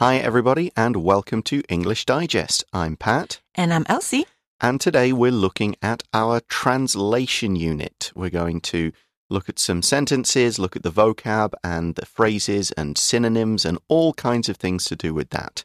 Hi, everybody, and welcome to English Digest. I'm Pat. And I'm Elsie. And today we're looking at our translation unit. We're going to look at some sentences, look at the vocab and the phrases and synonyms and all kinds of things to do with that.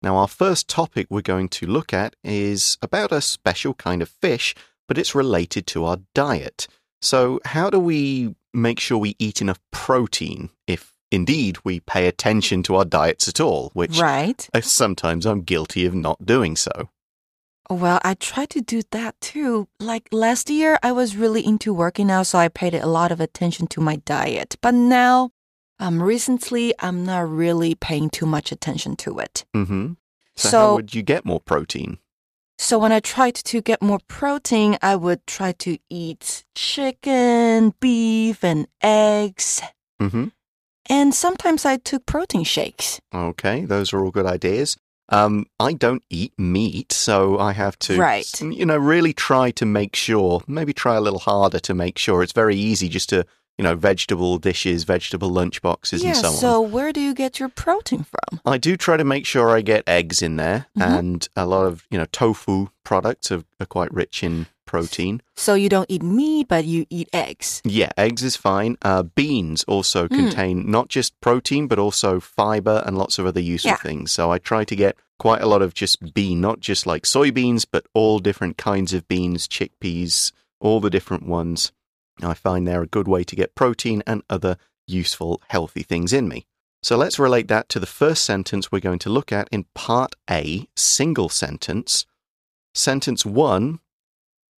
Now, our first topic we're going to look at is about a special kind of fish, but it's related to our diet. So, how do we make sure we eat enough protein if indeed we pay attention to our diets at all? Which right. sometimes I'm guilty of not doing so. Well, I try to do that too. Like last year, I was really into working out, so I paid a lot of attention to my diet. But now, um, recently, I'm not really paying too much attention to it. Mm-hmm. So, So- how would you get more protein? So when I tried to get more protein, I would try to eat chicken, beef, and eggs. Mm-hmm. And sometimes I took protein shakes. Okay, those are all good ideas. Um, I don't eat meat, so I have to, Right. you know, really try to make sure, maybe try a little harder to make sure. It's very easy just to, you know, vegetable dishes, vegetable lunch boxes, yeah, and so on. so where do you get your protein from? I do try to make sure I get eggs in there, Mhm. and a lot of, you know, tofu products are, are quite rich in protein. So you don't eat meat, but you eat eggs. Yeah, eggs is fine. Uh, beans also Mm. contain not just protein, but also fiber and lots of other useful Yeah. things. So I try to get quite a lot of just bean, not just like soybeans, but all different kinds of beans, chickpeas, all the different ones. I find they're a good way to get protein and other useful, healthy things in me. So let's relate that to the first sentence we're going to look at in part A, single sentence. Sentence one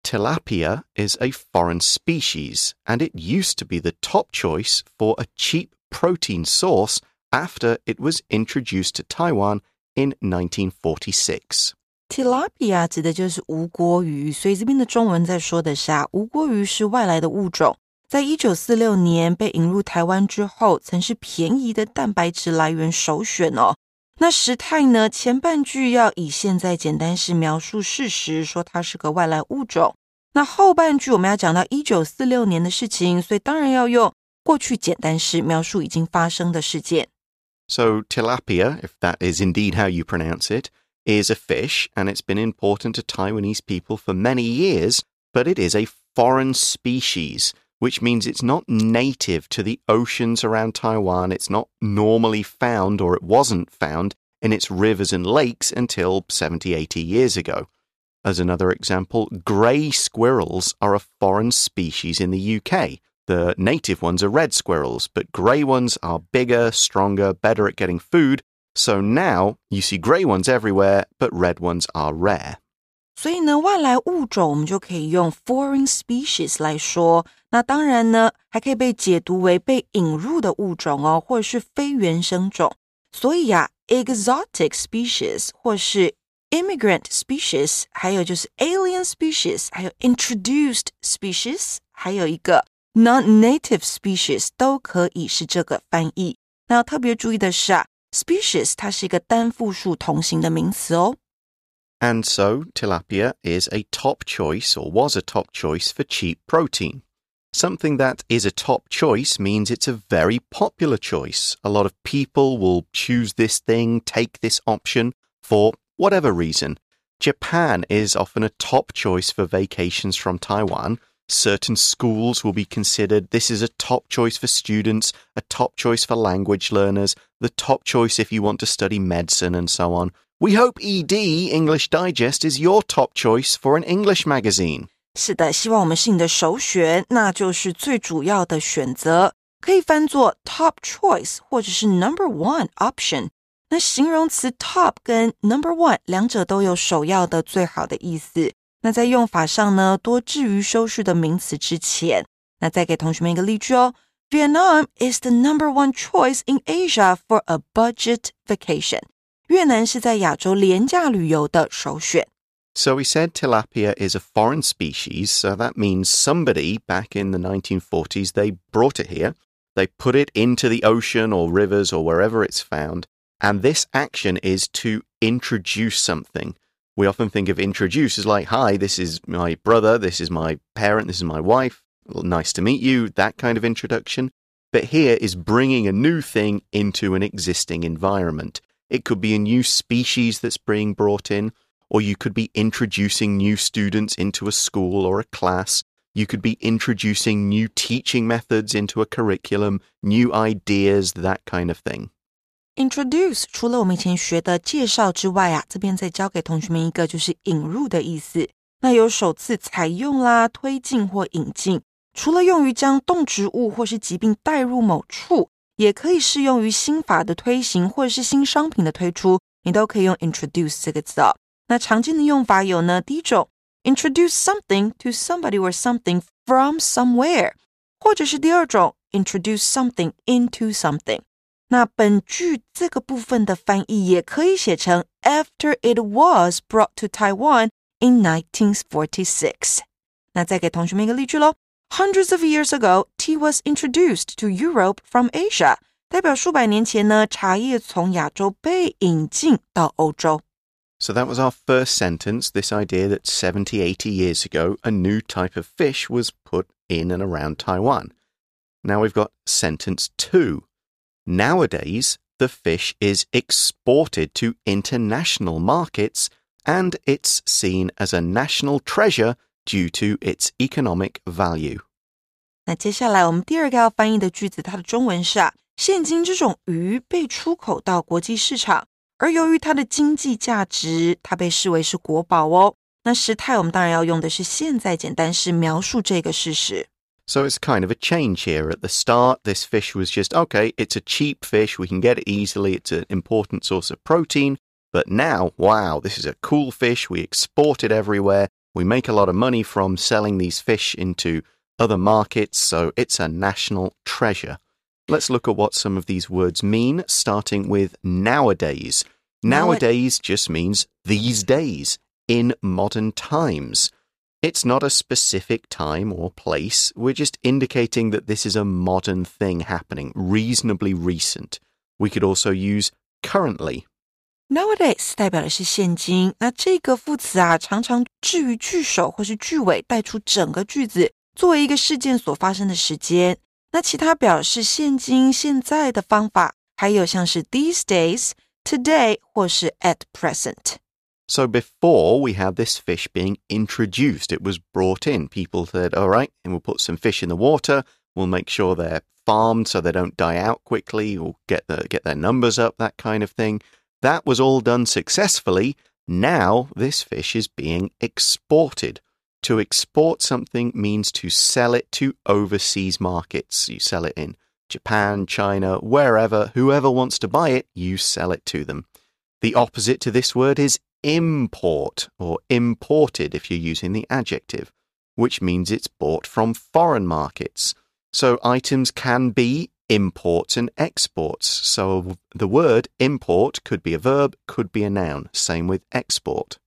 Tilapia is a foreign species, and it used to be the top choice for a cheap protein source after it was introduced to Taiwan in 1946. Tilapia 指的就是无锅鱼，所以这边的中文在说的是啊，无锅鱼是外来的物种，在一九四六年被引入台湾之后，曾是便宜的蛋白质来源首选哦。那时态呢，前半句要以现在简单式描述事实，说它是个外来物种。那后半句我们要讲到一九四六年的事情，所以当然要用过去简单式描述已经发生的事件。So, tilapia, if that is indeed how you pronounce it, is a fish, and it's been important to Taiwanese people for many years, but it is a foreign species, which means it's not native to the oceans around Taiwan. It's not normally found, or it wasn't found, in its rivers and lakes until 70, 80 years ago. As another example, grey squirrels are a foreign species in the UK. The native ones are red squirrels, but grey ones are bigger, stronger, better at getting food. So now you see grey ones everywhere, but red ones are rare. 所以呢，外来物种我们就可以用 foreign species 来说。那当然呢，还可以被解读为被引入的物种哦，或者是非原生种。所以呀、exotic species 或是 immigrant species，还有就是 alien species，还有 introduced species，还有一个 non-native species 都可以是这个翻译。那要特别注意的是啊 ，species 它是一个单复数同形的名词哦。 And so tilapia is a top choice, or was a top choice, for cheap protein. Something that is a top choice means it's a very popular choice. A lot of people will choose this thing, take this option for whatever reason. Japan is often a top choice for vacations from Taiwan. Certain schools will be considered this is a top choice for students, a top choice for language learners, the top choice if you want to study medicine, and so on. We hope ED English Digest is your top choice for an English magazine. 是的，希望我们是你的首选，那就是最主要的选择，可以翻作 top choice 或者是 number one option。那形容词 top 跟 number one 两者都有首要的、最好的意思。那在用法上呢，多置于修饰的名词之前。那再给同学们一个例句哦 ：Vietnam is the number one choice in Asia for a budget vacation。越南是在亚洲廉价旅游的首选。 So we said tilapia is a foreign species, so that means somebody back in the 1940s they brought it here, they put it into the ocean or rivers or wherever it's found, and this action is to introduce something. We often think of introduce as like, hi, this is my brother, this is my parent, this is my wife, nice to meet you, that kind of introduction. But here is bringing a new thing into an existing environment. It could be a new species that's being brought in, or you could be introducing new students into a school or a class. You could be introducing new teaching methods into a curriculum, new ideas, that kind of thing. Introduce 除了我们以前学的介绍之外啊，这边再教给同学们一个就是引入的意思。那有首次采用啦、推进或引进， 除了用于将动植物或是疾病带入某处，也可以适用于新法的推行或者是新商品的推出，你都可以用 introduce 这个字哦。那常见的用法有呢，第一种 introduce something to somebody or something from somewhere，或者是第二种 introduce something into something。那本句这个部分的翻译也可以写成 After it was brought to Taiwan in 1946。那再给同学们一个例句喽。Hundreds of years ago, tea was introduced to Europe from Asia。代表数百年前呢，茶叶从亚洲被引进到欧洲。So that was our first sentence this idea that 70, 80 years ago, a new type of fish was put in and around Taiwan. Now we've got sentence two. Nowadays, the fish is exported to international markets and it's seen as a national treasure due to its economic value. 那接下来我们第二个要翻译的句子，它的中文是啊，现今这种鱼被出口到国际市场，而由于它的经济价值，它被视为是国宝哦。那时态我们当然要用的是现在简单式描述这个事实。So it's kind of a change here. At the start, this fish was just okay, it's a cheap fish, we can get it easily, it's an important source of protein. But now, wow, this is a cool fish, we export it everywhere, we make a lot of money from selling these fish into other markets, so it's a national treasure. Let's look at what some of these words mean, starting with nowadays. Nowadays just means these days, in modern times. It's not a specific time or place. We're just indicating that this is a modern thing happening, reasonably recent. We could also use currently. Nowadays 代表的是现今，那这个副词啊，常常置于句首或是句尾，带出整个句子，作为一个事件所发生的时间。那其他表示现今、现在的方法，还有像是 these days、today 或是 at present。so before we had this fish being introduced, it was brought in. People said, all right, and we'll put some fish in the water. We'll make sure they're farmed so they don't die out quickly or get, the, get their numbers up, that kind of thing. That was all done successfully. Now this fish is being exported. To export something means to sell it to overseas markets. You sell it in Japan, China, wherever, whoever wants to buy it, you sell it to them. The opposite to this word is import or imported if you're using the adjective, which means it's bought from foreign markets. So items can be imports and exports. So the word import could be a verb, could be a noun. Same with export.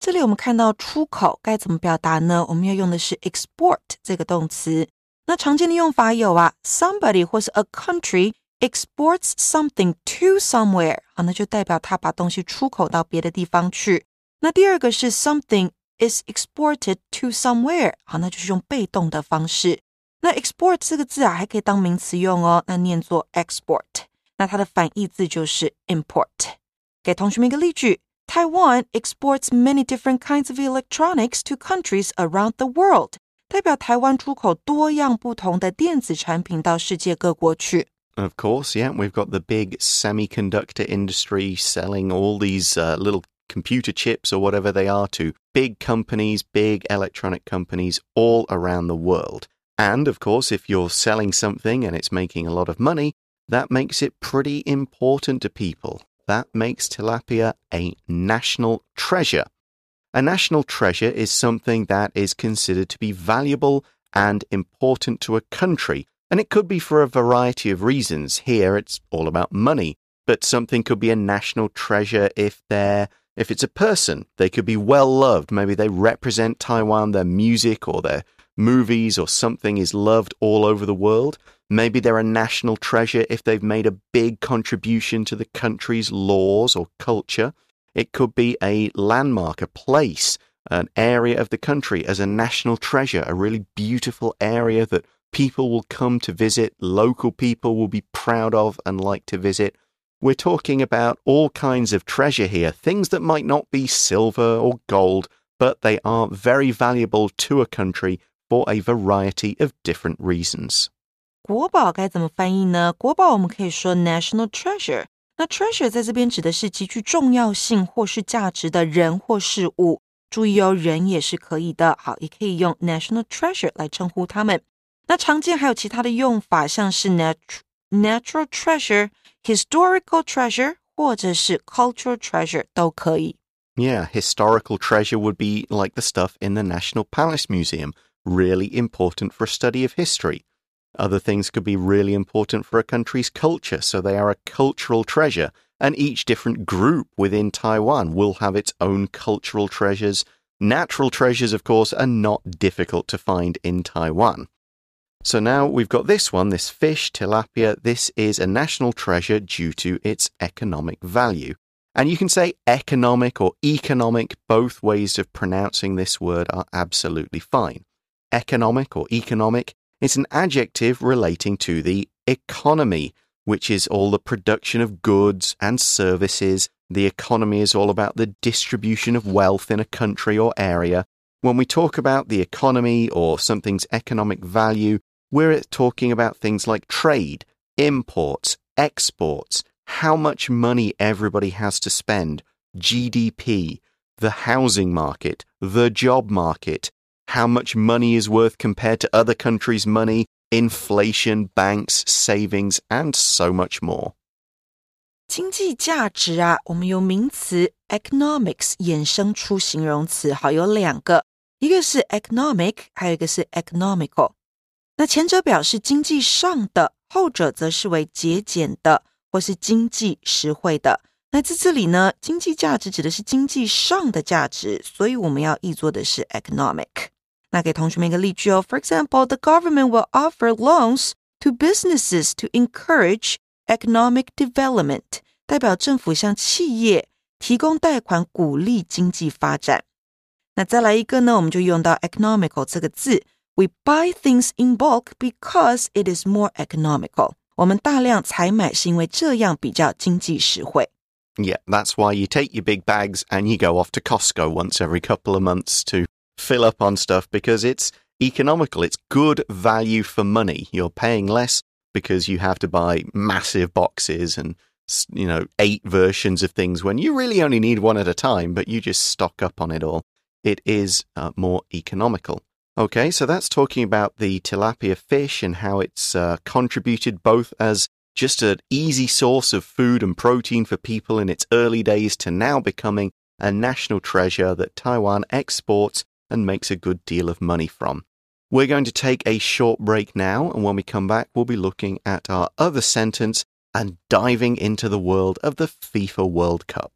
这里我们看到出口该怎么表达呢？我们要用的是 export 这个动词。那常见的用法有啊，somebody 或是 a country exports something to somewhere，好，那就代表他把东西出口到别的地方去。那第二个是 something is exported to somewhere，好，那就是用被动的方式。 那 export 这个字啊，还可以当名词用哦，那念作 export。那它的反义字就是 import。给同学们一个例句：Taiwan exports many different kinds of electronics to countries around the world。代表台湾出口多样不同的电子产品到世界各国去。of course, yeah. We've got the big semiconductor industry selling all these uh, little computer chips or whatever they are to big companies, big electronic companies all around the world. And of course, if you're selling something and it's making a lot of money, that makes it pretty important to people. That makes tilapia a national treasure. A national treasure is something that is considered to be valuable and important to a country and it could be for a variety of reasons. Here it's all about money, but something could be a national treasure if they're if it's a person, they could be well loved. Maybe they represent Taiwan, their music or their movies or something is loved all over the world. Maybe they're a national treasure if they've made a big contribution to the country's laws or culture. It could be a landmark, a place, an area of the country as a national treasure, a really beautiful area that people will come to visit, local people will be proud of and like to visit. we're talking about all kinds of treasure here, things that might not be silver or gold, but they are very valuable to a country for a variety of different reasons. 国宝该怎么翻译呢？国宝我们可以说 national treasure。那 treasure 在这边指的是极具重要性或是价值的人或事物。注意哦，人也是可以的。好，也可以用 national treasure 来称呼他们。那常见还有其他的用法，像是 nat natural treasure、historical treasure 或者是 cultural treasure 都可以。Yeah, historical treasure would be like the stuff in the National Palace Museum, really important for a study of history. Other things could be really important for a country's culture, so they are a cultural treasure. And each different group within Taiwan will have its own cultural treasures. Natural treasures, of course, are not difficult to find in Taiwan. So now we've got this one, this fish, tilapia. This is a national treasure due to its economic value. And you can say economic or economic, both ways of pronouncing this word are absolutely fine. Economic or economic it's an adjective relating to the economy, which is all the production of goods and services. The economy is all about the distribution of wealth in a country or area. When we talk about the economy or something's economic value, we're talking about things like trade, imports, exports, how much money everybody has to spend, GDP, the housing market, the job market, how much money is worth compared to other countries' money, inflation, banks, savings, and so much more. 经济价值啊，我们由名词 economics 衍生出形容词，好有两个，一个是 economic，还有一个是 economical。那前者表示经济上的，后者则是为节俭的或是经济实惠的。那在这里呢，经济价值指的是经济上的价值，所以我们要译作的是 economic。 那给同学们一个例句哦。For example, the government will offer loans to businesses to encourage economic development，代表政府向企业提供贷款，鼓励经济发展。那再来一个呢，我们就用到 economical 这个字。We buy things in bulk because it is more economical。我们大量采买是因为这样比较经济实惠。Yeah, that's why you take your big bags and you go off to Costco once every couple of months to fill up on stuff because it's economical. It's good value for money. You're paying less because you have to buy massive boxes and you know eight versions of things when you really only need one at a time, but you just stock up on it all. It is uh, more economical. Okay, so that's talking about the tilapia fish and how it's uh, contributed both as just an easy source of food and protein for people in its early days to now becoming a national treasure that Taiwan exports and makes a good deal of money from. We're going to take a short break now, and when we come back, we'll be looking at our other sentence and diving into the world of the FIFA World Cup.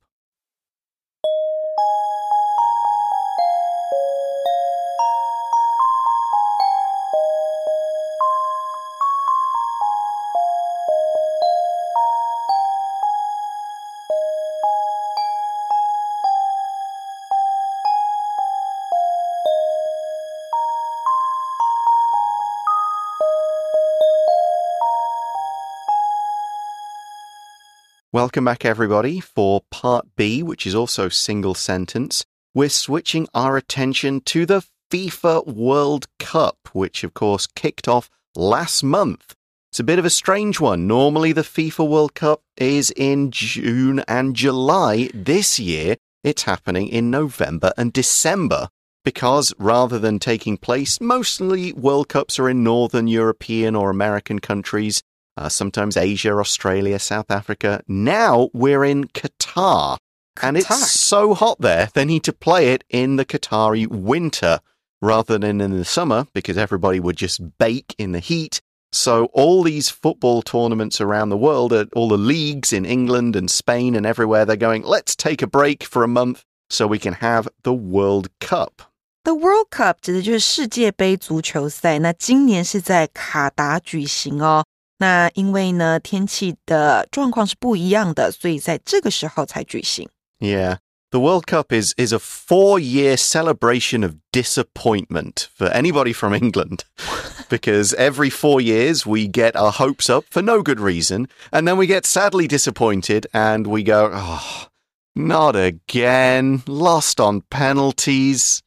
Welcome back, everybody, for part B, which is also single sentence. We're switching our attention to the FIFA World Cup, which, of course, kicked off last month. It's a bit of a strange one. Normally, the FIFA World Cup is in June and July. This year, it's happening in November and December because rather than taking place, mostly World Cups are in Northern European or American countries uh, sometimes Asia, Australia, South Africa. Now we're in Qatar, Qatar, and it's so hot there, they need to play it in the Qatari winter rather than in the summer because everybody would just bake in the heat. So all these football tournaments around the world, all the leagues in England and Spain and everywhere, they're going, let's take a break for a month so we can have the World Cup. The World Cup 指的就是世界杯足球赛，那今年是在卡达举行哦。 那因为呢天气的状况是不一样的，所以在这个时候才举行。Yeah. The World Cup is is a four year celebration of disappointment for anybody from England. because every four years we get our hopes up for no good reason, and then we get sadly disappointed and we go, oh, not again, lost on penalties.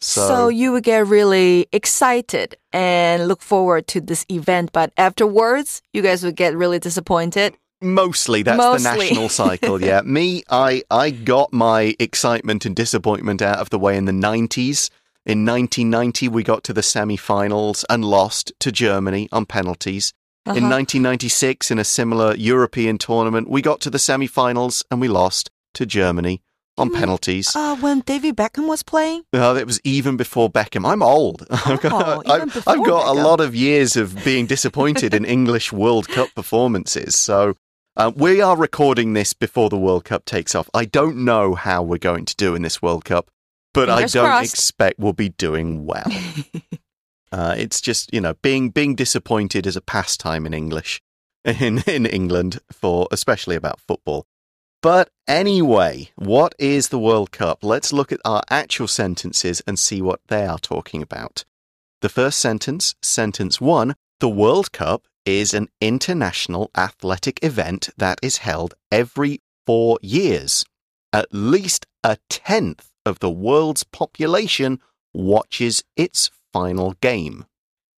So, so, you would get really excited and look forward to this event, but afterwards, you guys would get really disappointed. Mostly, that's Mostly. the national cycle. Yeah, me, I, I got my excitement and disappointment out of the way in the nineties. In 1990, we got to the semi-finals and lost to Germany on penalties. Uh -huh. In 1996, in a similar European tournament, we got to the semi-finals and we lost to Germany on penalties. Uh, when David Beckham was playing? No, it was even before Beckham. I'm old. Oh, I've got, I've, I've got a lot of years of being disappointed in English World Cup performances. So uh, we are recording this before the World Cup takes off. I don't know how we're going to do in this World Cup, but Fingers I don't crossed. expect we'll be doing well. uh, it's just you know being being disappointed is a pastime in English in in England for especially about football. But anyway, what is the World Cup? Let's look at our actual sentences and see what they are talking about. The first sentence, sentence one, the World Cup is an international athletic event that is held every four years. At least a tenth of the world's population watches its final game.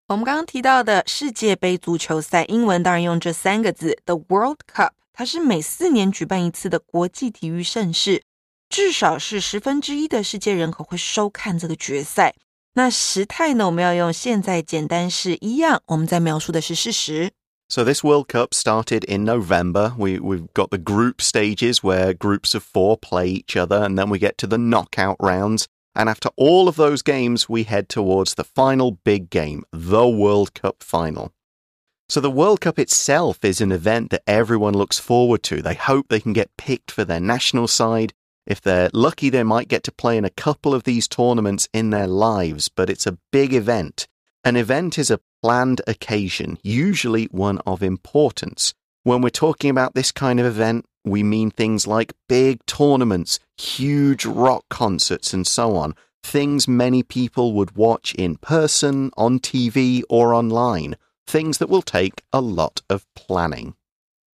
我们刚刚提到的世界杯足球赛，英文当然用这三个字，the World Cup。 它是每四年举办一次的国际体育盛事，至少是十分之一的世界人口会收看这个决赛。那时态呢？我们要用现在简单式一样，我们在描述的是事实。 So this World Cup started in November. We we've got the group stages where groups of four play each other, and then we get to the knockout rounds. And after all of those games, we head towards the final big game, the World Cup final. So the World Cup itself is an event that everyone looks forward to. They hope they can get picked for their national side. If they're lucky, they might get to play in a couple of these tournaments in their lives, but it's a big event. An event is a planned occasion, usually one of importance. When we're talking about this kind of event, we mean things like big tournaments, huge rock concerts, and so on. Things many people would watch in person, on TV, or online Things that will take a lot of planning.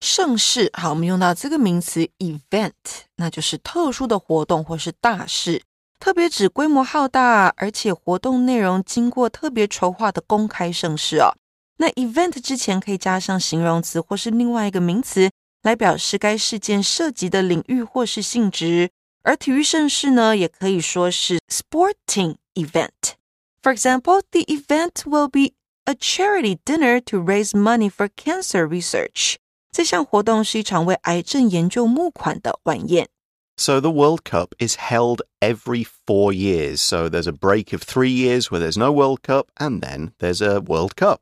盛世，好，我们用到这个名词 event，那就是特殊的活动或是大事，特别指规模浩大，而且活动内容经过特别筹划的公开盛事哦。那 event 之前可以加上形容词或是另外一个名词来表示该事件涉及的领域或是性质。而体育盛事呢，也可以说是 sporting event。For example, the event will be a charity dinner to raise money for cancer research. 这项活动是一场为癌症研究募款的晚宴。 So the World Cup is held every four years. So there's a break of three years where there's no World Cup, and then there's a World Cup.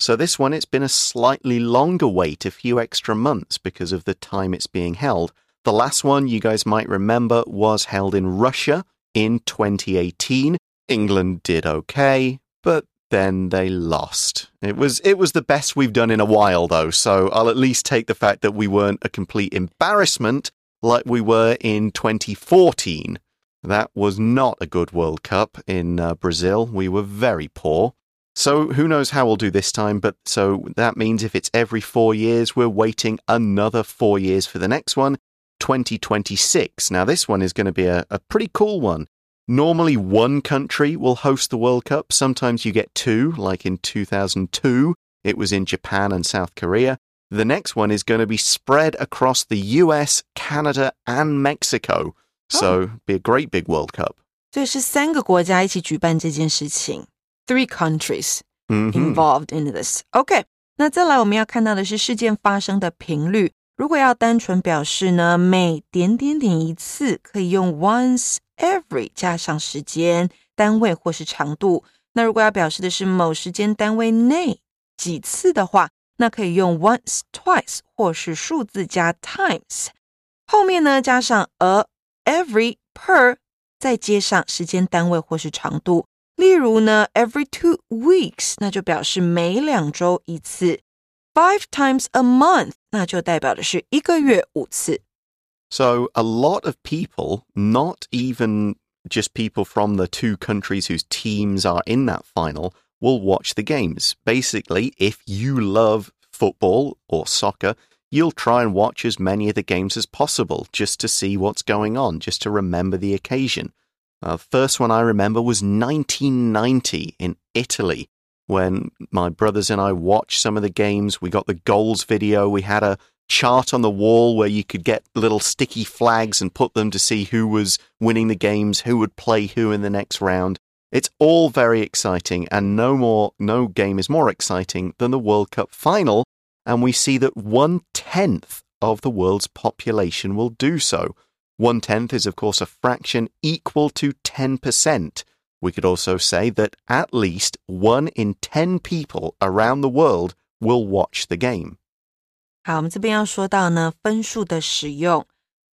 So this one, it's been a slightly longer wait, a few extra months because of the time it's being held. The last one you guys might remember was held in Russia in 2018. England did okay, but then they lost. It was it was the best we've done in a while though, so I'll at least take the fact that we weren't a complete embarrassment like we were in 2014. That was not a good World Cup in uh, Brazil. We were very poor. So who knows how we'll do this time, but so that means if it's every 4 years, we're waiting another 4 years for the next one, 2026. Now this one is going to be a, a pretty cool one. Normally, one country will host the World Cup. Sometimes you get two, like in 2002, it was in Japan and South Korea. The next one is going to be spread across the US, Canada, and Mexico. So, be a great big World Cup. 所以是三个国家一起举办这件事情，three countries Mhm. involved in this. OK，那再来我们要看到的是事件发生的频率。如果要单纯表示呢，每点点点一次，可以用 once every 加上时间单位或是长度。那如果要表示的是某时间单位内几次的话，那可以用 once、twice 或是数字加 times。后面呢加上 a、every、per，再接上时间单位或是长度。例如呢，every two weeks，那就表示每两周一次；five times a month，那就代表的是一个月五次。So a lot of people, not even just people from the two countries whose teams are in that final, will watch the games. Basically, if you love football or soccer, you'll try and watch as many of the games as possible just to see what's going on, just to remember the occasion. Uh, first one I remember was 1990 in Italy when my brothers and I watched some of the games. We got the goals video. We had a chart on the wall where you could get little sticky flags and put them to see who was winning the games, who would play who in the next round. It's all very exciting, and no more, no game is more exciting than the World Cup final. And we see that one tenth of the world's population will do so. One tenth is, of course, a fraction equal to 10%. We could also say that at least one in 10 people around the world will watch the game. 好，我们这边要说到呢，分数的使用。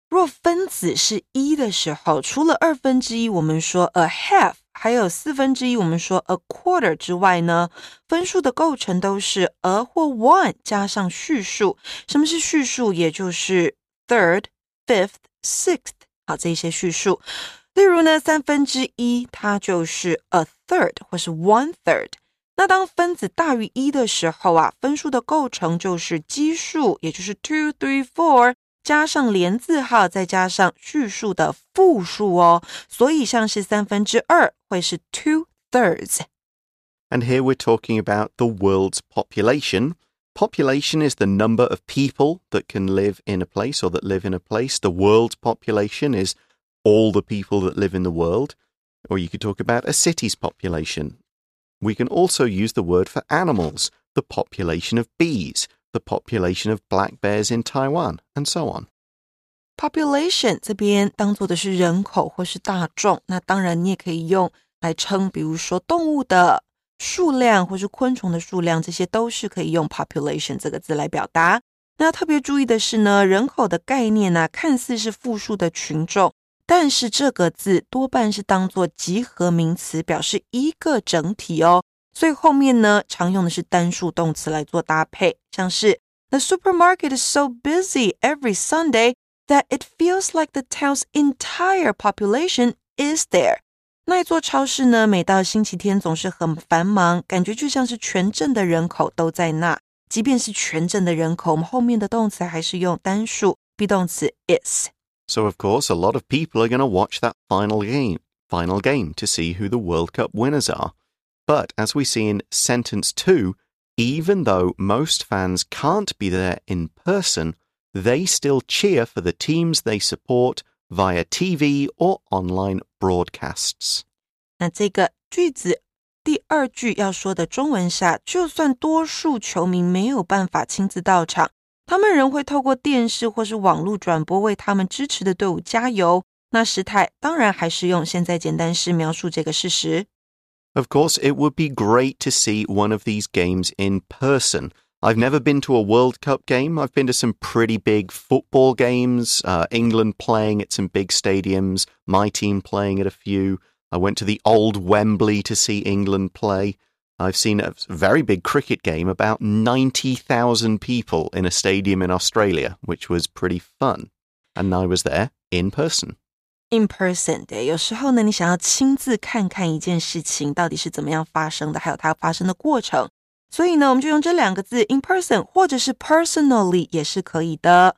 若分子是一的时候，除了二分之一，我们说 a half，还有四分之一，我们说 a quarter 之外呢，分数的构成都是 a 或 one 加上序数。什么是序数？也就是 third、fifth、sixth，好，这一些序数。例如呢，三分之一它就是 a third 或是 one third。那当分子大于一的时候啊，分数的构成就是基数，也就是 two, three, four 加上连字号，再加上序数的复数哦。所以像是三分之二会是 two thirds。And here we're talking about the world's population. Population is the number of people that can live in a place or that live in a place. The world's population is all the people that live in the world. Or you could talk about a city's population. We can also use the word for animals, the population of bees, the population of black bears in Taiwan, and so on. Population 这边当做的是人口或是大众，那当然你也可以用来称，比如说动物的数量或是昆虫的数量，这些都是可以用 population 这个字来表达。那要特别注意的是呢，人口的概念呢，看似是复数的群众， 但是这个字多半是当做集合名词，表示一个整体哦。所以后面呢，常用的是单数动词来做搭配，像是 The supermarket is so busy every Sunday that it feels like the town's entire population is there。那一座超市呢，每到星期天总是很繁忙，感觉就像是全镇的人口都在那。即便是全镇的人口，我们后面的动词还是用单数 be 动词 is。So, of course, a lot of people are going to watch that final game, final game to see who the World Cup winners are. But as we see in sentence two, even though most fans can't be there in person, they still cheer for the teams they support via TV or online broadcasts. 那这个句子第二句要说的中文下，就算多数球迷没有办法亲自到场， 他们仍会透过电视或是网络转播为他们支持的队伍加油。那时态当然还是用现在简单式描述这个事实。Of course, it would be great to see one of these games in person. I've never been to a World Cup game. I've been to some pretty big football games, uh, England playing at some big stadiums, my team playing at a few. I went to the old Wembley to see England play. I've seen a very big cricket game, about 90,000 people in a stadium in Australia, which was pretty fun. And I was there in person. In person 对，有时候呢，你想要亲自看看一件事情到底是怎么样发生的，还有它发生的过程，所以呢，我们就用这两个字 in person 或者是 personally 也是可以的。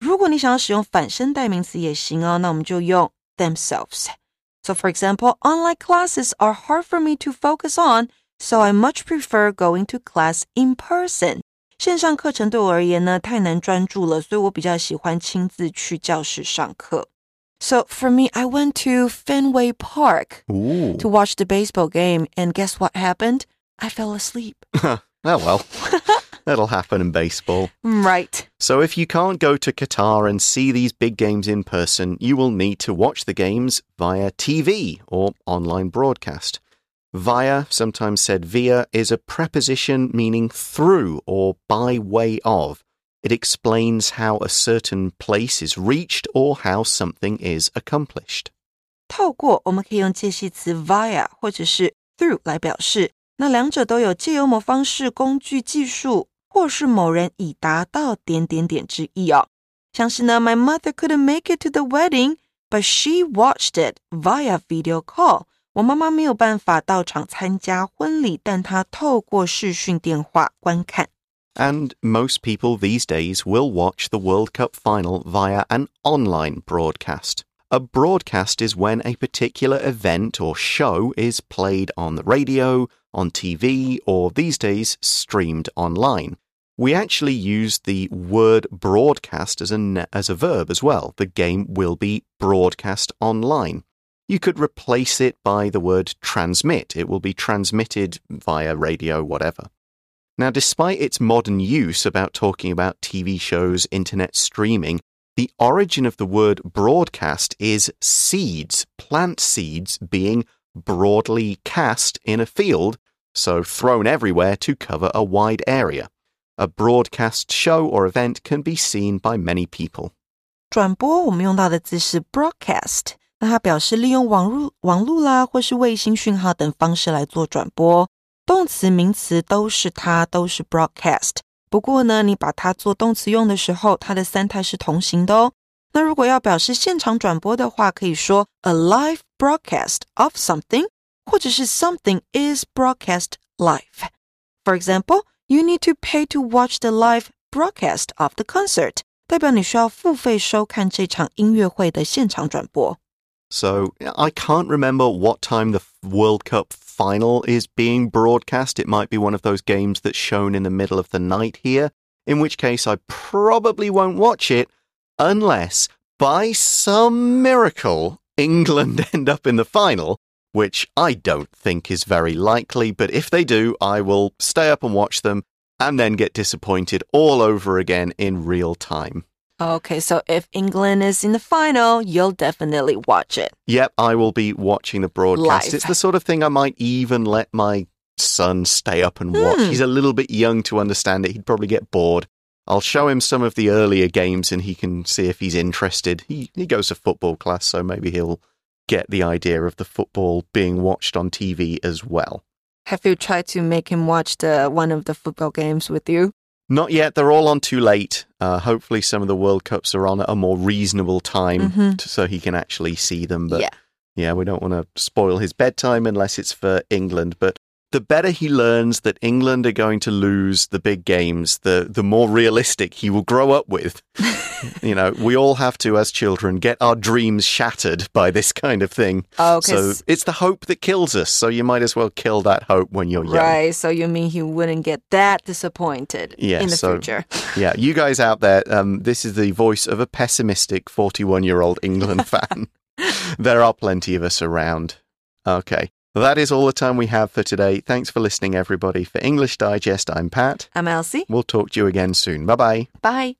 如果你想要使用反身代名词也行哦，那我们就用 themselves。So for example, online classes are hard for me to focus on, so I much prefer going to class in person. 线上课程对我而言呢太难专注了，所以我比较喜欢亲自去教室上课。So for me, I went to Fenway Park Ooh. to watch the baseball game, and guess what happened? I fell asleep. oh well. That'll happen in baseball. Right. So, if you can't go to Qatar and see these big games in person, you will need to watch the games via TV or online broadcast. Via, sometimes said via, is a preposition meaning through or by way of. It explains how a certain place is reached or how something is accomplished. 透过我们可以用介系词 via 或者是 through 来表示，那两者都有借由某方式、工具、技术，或是某人已达到点点点之意哦。 像是呢，My mother couldn't make it to the wedding, but she watched it via video call. 我妈妈没有办法到场参加婚礼，但她透过视讯电话观看。And most people these days will watch the World Cup final via an online broadcast. A broadcast is when a particular event or show is played on the radio, on TV, or these days streamed online. We actually use the word broadcast as a, as a verb as well. The game will be broadcast online. You could replace it by the word transmit. It will be transmitted via radio, whatever. Now, despite its modern use about talking about TV shows, internet streaming, the origin of the word broadcast is seeds, plant seeds being broadly cast in a field, so thrown everywhere to cover a wide area. A broadcast show or event can be seen by many people. 转播我们用到的字是 broadcast， 那它表示利用网络、网络啦，或是卫星讯号等方式来做转播。动词、名词都是它，都是 broadcast。不过呢，你把它做动词用的时候，它的三态是同形的哦。那如果要表示现场转播的话，可以说 a live broadcast of something，或者是 something is broadcast live。For example, you need to pay to watch the live broadcast of the concert，代表你需要付费收看这场音乐会的现场转播。So I can't remember what time the World Cup final is being broadcast. It might be one of those games that's shown in the middle of the night here, in which case I probably won't watch it unless by some miracle England end up in the final, which I don't think is very likely, but if they do, I will stay up and watch them and then get disappointed all over again in real time. Okay, so if England is in the final, you'll definitely watch it. Yep, I will be watching the broadcast. Live. It's the sort of thing I might even let my son stay up and watch. Hmm. He's a little bit young to understand it. He'd probably get bored. I'll show him some of the earlier games and he can see if he's interested. He he goes to football class, so maybe he'll get the idea of the football being watched on TV as well. Have you tried to make him watch the one of the football games with you? Not yet. They're all on too late. Uh, hopefully, some of the World Cups are on at a more reasonable time Mhm. t- so he can actually see them. But yeah. yeah, we don't want to spoil his bedtime unless it's for England. But the better he learns that England are going to lose the big games, the the more realistic he will grow up with. you know, we all have to, as children, get our dreams shattered by this kind of thing. Oh. So it's the hope that kills us. So you might as well kill that hope when you're young. Right, so you mean he wouldn't get that disappointed Yeah, in the so- future? Yeah, you guys out there, um, this is the voice of a pessimistic 41 year old England fan. there are plenty of us around. Okay. That is all the time we have for today. Thanks for listening, everybody. For English Digest, I'm Pat. I'm Elsie. We'll talk to you again soon. Bye bye. Bye.